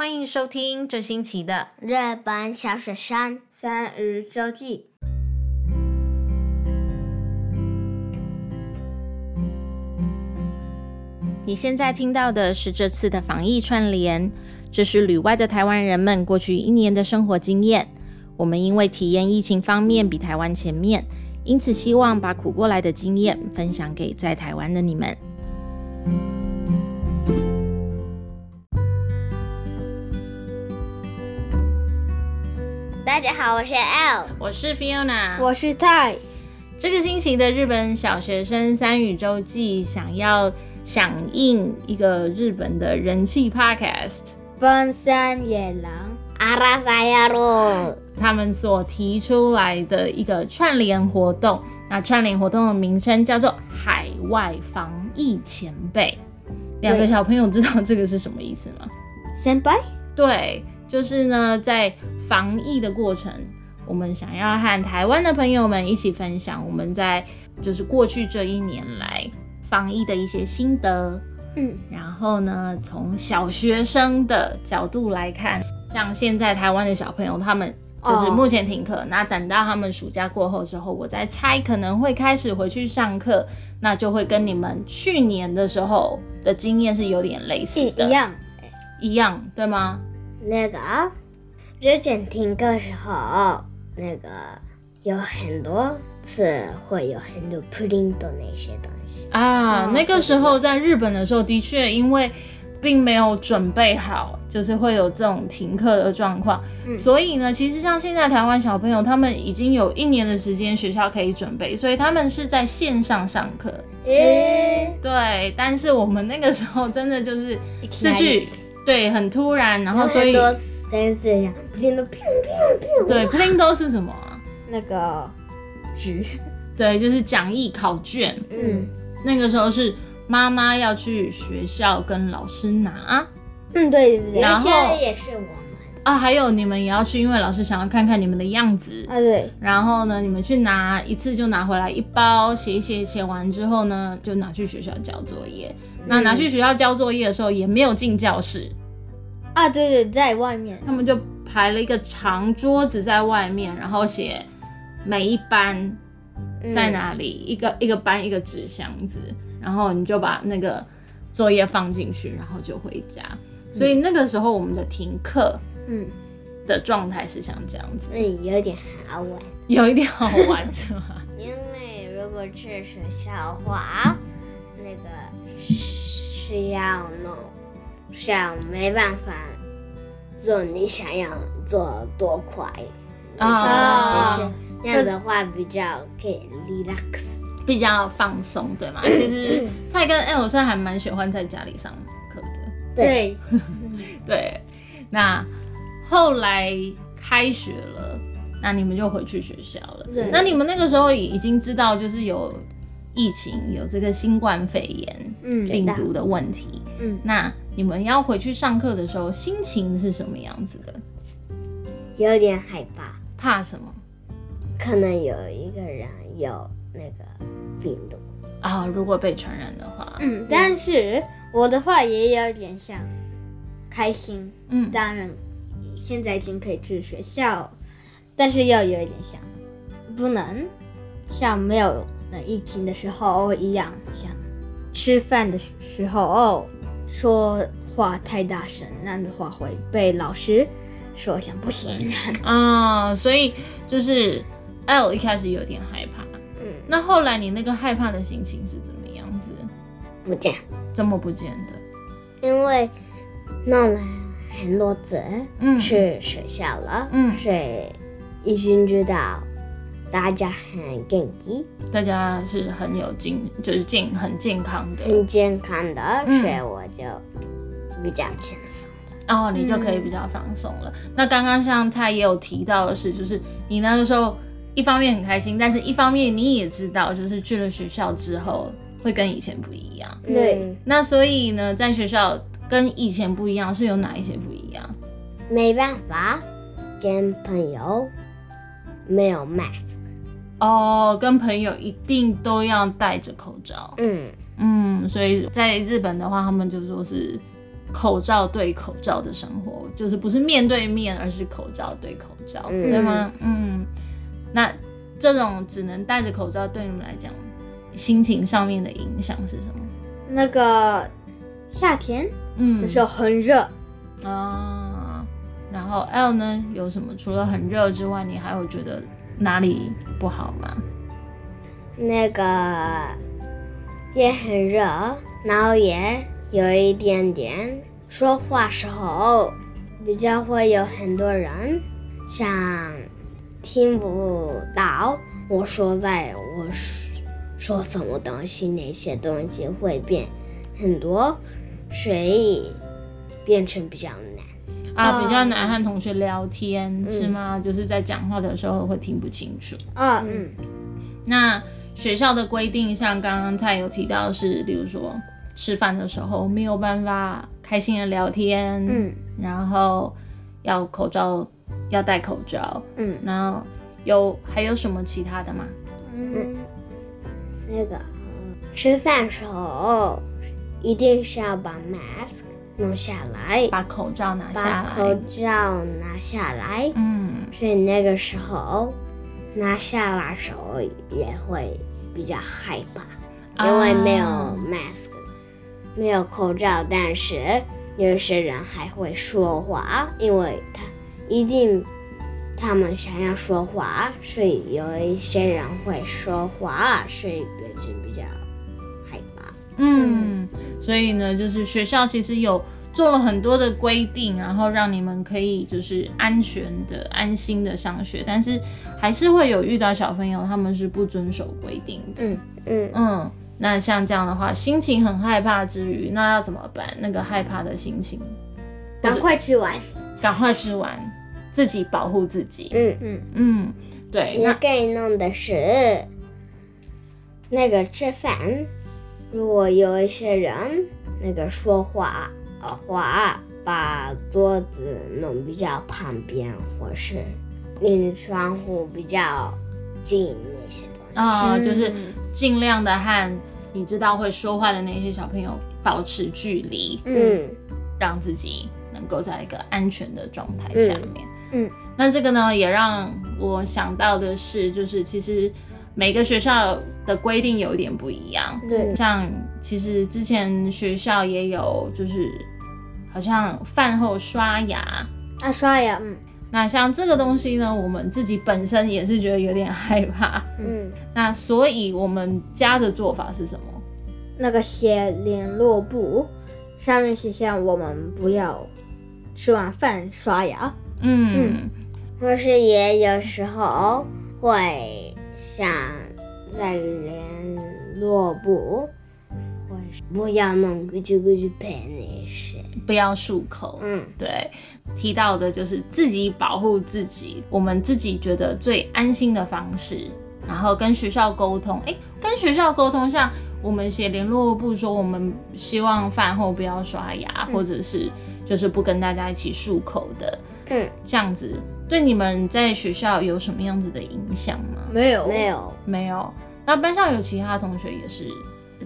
欢迎收听这星期的日本小雪山三日周记。你现在听到的是这次的防疫串联，这是旅外的台湾人们过去一年的生活经验。我们因为体验疫情方面比台湾前面，因此希望把苦过来的经验分享给在台湾的你们。大家好，我是 L，我是 Fiona，我是 Tai。这个星期的日本小学生三语周记想要响应一个日本的人气 Podcast，奔山野狼阿拉萨亚罗，他们所提出来的一个串联活动。那串联活动的名称叫做海外防疫前辈。两个小朋友知道这个是什么意思吗？先辈？对，就是呢，在防疫的过程，我们想要和台湾的朋友们一起分享我们在就是过去这一年来防疫的一些心得。嗯，然后呢，从小学生的角度来看，像现在台湾的小朋友，他们就是目前停课，哦，那等到他们暑假过后之后，我再猜可能会开始回去上课，那就会跟你们去年的时候的经验是有点类似的，一样，一样，对吗？那个。之前听课时候，那个有很多次会有很多 print 那些东西啊。那个时候在日本的时候，的确因为并没有准备好，就是会有这种停课的状况。嗯。所以呢，其实像现在台湾小朋友，他们已经有一年的时间学校可以准备，所以他们是在线上上课。欸。对，但是我们那个时候真的就是失去对，很突然，然后所以。三四样，不停的砰砰砰。对，不停都是什么？那个局。对，就是讲义考卷。嗯，那个时候是妈妈要去学校跟老师拿。嗯，对对对。然后也是我们啊，还有你们也要去，因为老师想要看看你们的样子啊。对。然后呢，你们去拿一次就拿回来一包，写一写，写完之后呢，就拿去学校交作业。嗯。那拿去学校交作业的时候，也没有进教室。啊，对对，在外面，他们就排了一个长桌子在外面，然后写每一班在哪里，嗯、一个一个班一个纸箱子，然后你就把那个作业放进去，然后就回家。所以那个时候我们的停课，嗯，的状态是像这样子，嗯，有点好玩，有一点好玩是吗？因为如果去学校的话，那个是要弄。想没办法做你想要做多快啊，其实这样的话比较可以 relax，比较放松，对吗？其实泰跟 L 是还蛮喜欢在家里上课的，对 对。那后来开学了，那你们就回去学校了。对。那你们那个时候已经知道，就是有。疫情有这个新冠肺炎病毒的问题，嗯，那你们要回去上课的时候，心情是什么样子的？有点害怕。怕什么？可能有一个人有那个病毒啊，如果被传染的话。嗯，但是我的话也有点像开心，嗯，当然现在已经可以去学校，但是又有一点像不能像没有。那疫情的时候一样，像吃饭的时候哦，说话太大声，那样的话会被老师说像不行 啊，所以就是哎，我一开始有点害怕，嗯，那后来你那个害怕的心情是怎么样子？不见，怎么不见的？因为弄了很多次，嗯，去学校了，嗯，所以已经知道。大家很健康，大家是很有健，就是健很健康的，很健康的，嗯、所以我就比较轻松。哦，你就可以比较放松了。嗯、那刚刚像他也有提到的是，就是你那个时候一方面很开心，但是一方面你也知道，就是去了学校之后会跟以前不一样。对。那所以呢，在学校跟以前不一样，是有哪一些不一样？没办法跟朋友。没有 mask 哦，跟朋友一定都要戴着口罩。嗯嗯，所以在日本的话，他们就说是口罩对口罩的生活，就是不是面对面，而是口罩对口罩，嗯、对吗？嗯，那这种只能戴着口罩，对你们来讲，心情上面的影响是什么？那个夏天，嗯，的时候很热啊。然后 L 呢，有什么？除了很热之外，你还有觉得哪里不好吗？那个也很热，然后也有一点点说话时候比较会有很多人想听不到我说在我说说什么东西，那些东西会变很多，所以变成比较啊，比较难和同学聊天，嗯，是吗？就是在讲话的时候会听不清楚。啊，嗯，那。学校的规定，像刚刚蔡有提到是，比如说吃饭的时候没有办法开心的聊天，嗯，然后要口罩，要戴口罩，嗯，然后有还有什么其他的吗？嗯，那个吃饭的时候一定是要把 mask 弄下来，把口罩拿下来，把口罩拿下来，嗯，所以那个时候拿下来的时候也会。比较害怕，因为没有 mask，、啊、没有口罩，但是有些人还会说话，因为他一定他们想要说话，所以有一些人会说话，所以表情比较害怕。嗯，所以呢，就是学校其实有做了很多的规定，然后让你们可以就是安全的、安心的上学，但是。还是会有遇到小朋友，他们是不遵守规定的。嗯嗯嗯，那像这样的话，心情很害怕之余，那要怎么办？那个害怕的心情，赶快吃完，赶快吃完，自己保护自己。嗯嗯嗯，对。那给你弄的是那个吃饭，如果有一些人那个说话的话，把桌子弄比较旁边，或是。离窗户比较近那些东西啊、呃，就是尽量的和你知道会说话的那些小朋友保持距离，嗯，让自己能够在一个安全的状态下面。嗯，嗯，那这个呢，也让我想到的是，就是其实每个学校的规定有一点不一样。对，像其实之前学校也有，就是好像饭后刷牙啊，刷牙，嗯。那像这个东西呢，我们自己本身也是觉得有点害怕。嗯，那所以我们家的做法是什么？那个写联络簿上面写下我们不要吃完饭刷牙。嗯嗯，或是也有时候会想在联络簿，或是不要弄咕叽咕叽喷那些，不要漱口。嗯，对。提到的就是自己保护自己，我们自己觉得最安心的方式，然后跟学校沟通。哎，跟学校沟通，像我们写联络部说，我们希望饭后不要刷牙，嗯，或者是就是不跟大家一起漱口的。嗯，这样子对你们在学校有什么样子的影响吗？没有，没有，没有。那班上有其他同学也是，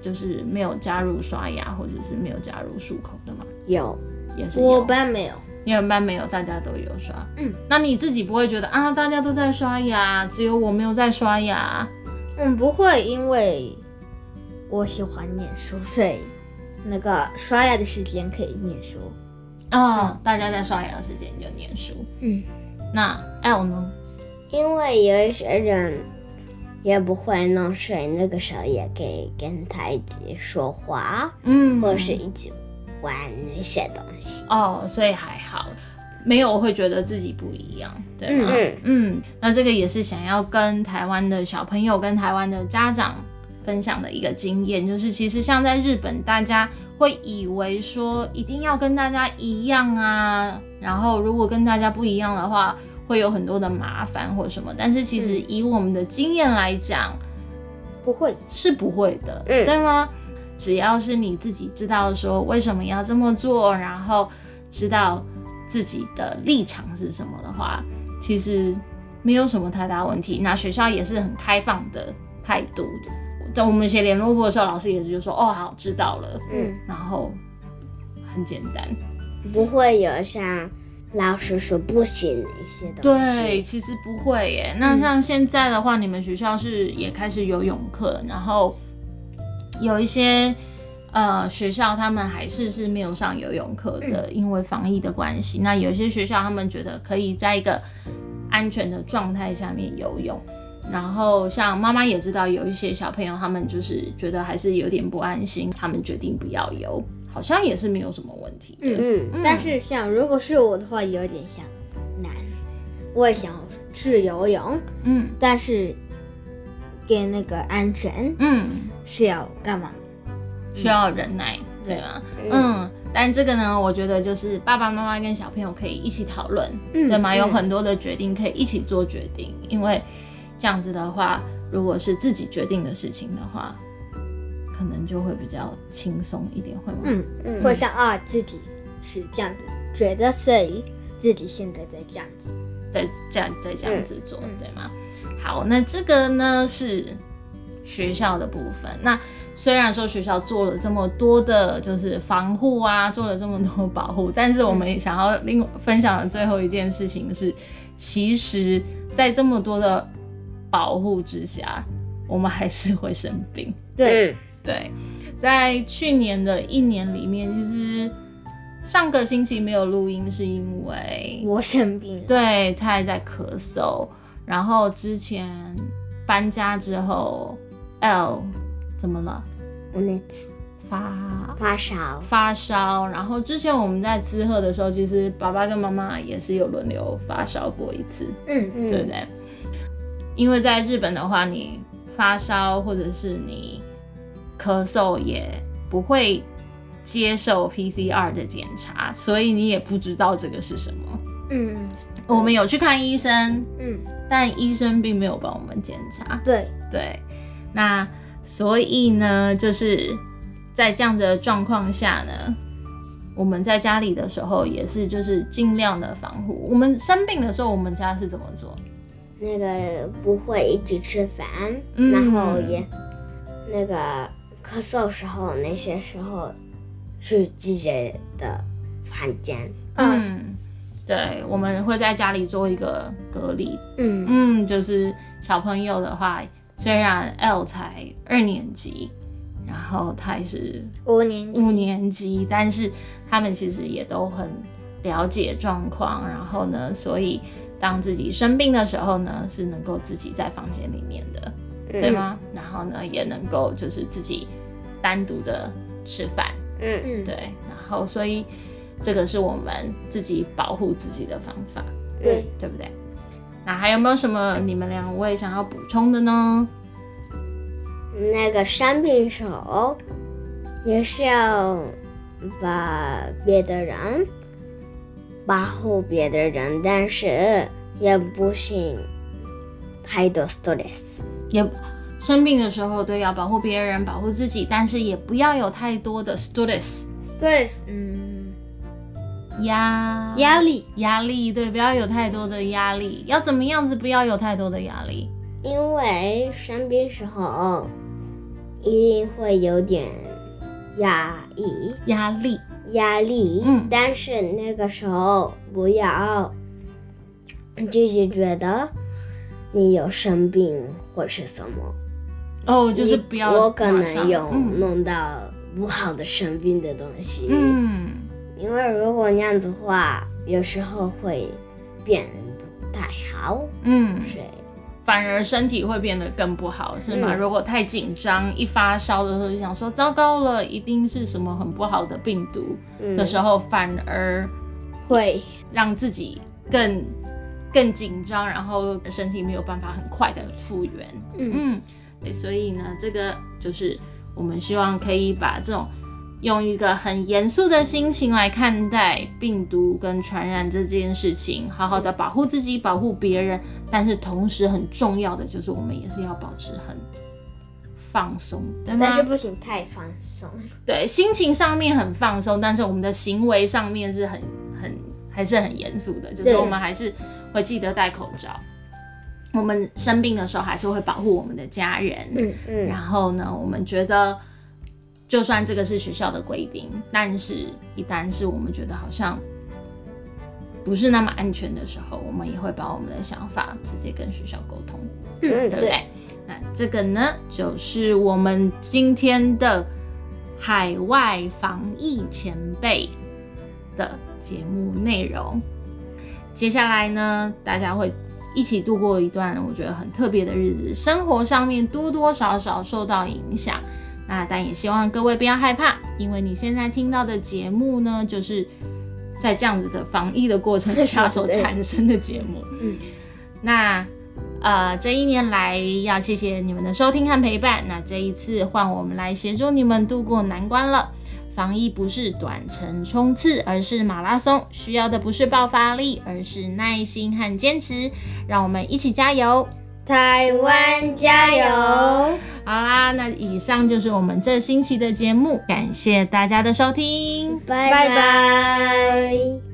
就是没有加入刷牙或者是没有加入漱口的吗？有，也是。我班没有。你们班没有，大家都有刷。嗯，那你自己不会觉得啊，大家都在刷牙，只有我没有在刷牙？嗯，不会，因为我喜欢念书，所以那个刷牙的时间可以念书。哦，嗯，大家在刷牙的时间就念书。嗯，那 L 呢？因为有一些人也不会弄，所以那个时候也可以跟他一起说话，嗯，或是一起。玩那些东西哦，所以还好，没有会觉得自己不一样，对吗？嗯嗯，那这个也是想要跟台湾的小朋友、跟台湾的家长分享的一个经验，就是其实像在日本，大家会以为说一定要跟大家一样啊，然后如果跟大家不一样的话，会有很多的麻烦或什么。但是其实以我们的经验来讲，不会是不会的，嗯，对吗？只要是你自己知道说为什么要这么做，然后知道自己的立场是什么的话，其实没有什么太大问题。那学校也是很开放的态度的。在我们写联络簿的时候，老师也是就说：“哦，好，知道了。”嗯，然后很简单，不会有像老师说不行的一些东西。对，其实不会耶。那像现在的话，嗯、你们学校是也开始游泳课，然后有一些呃学校他们还是是没有上游泳课的，嗯、因为防疫的关系。那有些学校他们觉得可以在一个安全的状态下面游泳。然后像妈妈也知道有一些小朋友他们就是觉得还是有点不安心，他们决定不要游。好像也是没有什么问题的。嗯嗯。但是像如果是我的话，有点像难。我也想去游泳，嗯，但是给那个安全，嗯，是要干嘛？需要忍耐，对吧？嗯。但这个呢，我觉得就是爸爸妈妈跟小朋友可以一起讨论，对吗？有很多的决定可以一起做决定，因为这样子的话，如果是自己决定的事情的话。可能就会比较轻松一点，会吗？嗯嗯，会像啊，自己是这样子觉得，所以自己现在在这样子，在这样在这样子做，嗯、对吗？好，那这个呢是学校的部分。那虽然说学校做了这么多的，就是防护啊，做了这么多保护，但是我们也想要另分享的最后一件事情是，其实，在这么多的保护之下，我们还是会生病。对。对，在去年的一年里面，其实上个星期没有录音，是因为我生病。对，他还在咳嗽。然后之前搬家之后，L 怎么了？我那次发发烧，发烧。然后之前我们在滋贺的时候，其实爸爸跟妈妈也是有轮流发烧过一次。嗯嗯，对不对？因为在日本的话，你发烧或者是你。咳嗽也不会接受 PCR 的检查，所以你也不知道这个是什么。嗯，我们有去看医生，嗯，但医生并没有帮我们检查。对对，那所以呢，就是在这样子的状况下呢，我们在家里的时候也是就是尽量的防护。我们生病的时候，我们家是怎么做？那个不会一起吃饭，嗯、然后也那个。咳嗽时候，那些时候去自己的房间。嗯，对，我们会在家里做一个隔离。嗯嗯，就是小朋友的话，虽然 L 才二年级，然后他也是五年五年级，但是他们其实也都很了解状况。然后呢，所以当自己生病的时候呢，是能够自己在房间里面的。对吗？然后呢，也能够就是自己单独的吃饭，嗯嗯，对。然后，所以这个是我们自己保护自己的方法，对，对不对？那还有没有什么你们两位想要补充的呢？那个生病手也是要把别的人保护别的人，但是也不行太多 stress。也生病的时候，对，要保护别人，保护自己，但是也不要有太多的 stress。stress，嗯，压压力，压力，对，不要有太多的压力。要怎么样子？不要有太多的压力，因为生病时候一定会有点压抑，压力，压力。嗯，但是那个时候不要自己觉得。你有生病或是什么？哦，就是不要。我可能有弄到不好的生病的东西。嗯，因为如果那样子的话，有时候会变不太好。嗯，对，反而身体会变得更不好，是吗？嗯，如果太紧张，一发烧的时候就想说糟糕了，一定是什么很不好的病毒的时候，反而会让自己更。更紧张，然后身体没有办法很快的复原。嗯嗯，对，所以呢，这个就是我们希望可以把这种用一个很严肃的心情来看待病毒跟传染这件事情，好好的保护自己，保护别人。但是同时很重要的就是我们也是要保持很放松，对吗？但是不行太放松。对，心情上面很放松，但是我们的行为上面是很很还是很严肃的，就是我们还是。会记得戴口罩。我们生病的时候还是会保护我们的家人。嗯嗯。然后呢，我们觉得就算这个是学校的规定，但是一旦是我们觉得好像不是那么安全的时候，我们也会把我们的想法直接跟学校沟通，嗯，对不对？那这个呢，就是我们今天的海外防疫前辈的节目内容。接下来呢，大家会一起度过一段我觉得很特别的日子，生活上面多多少少受到影响。那但也希望各位不要害怕，因为你现在听到的节目呢，就是在这样子的防疫的过程下所产生的节目。嗯，那呃这一年来要谢谢你们的收听和陪伴。那这一次换我们来协助你们度过难关了。防疫不是短程冲刺，而是马拉松，需要的不是爆发力，而是耐心和坚持。让我们一起加油，台湾加油！好啦，那以上就是我们这星期的节目，感谢大家的收听，拜拜。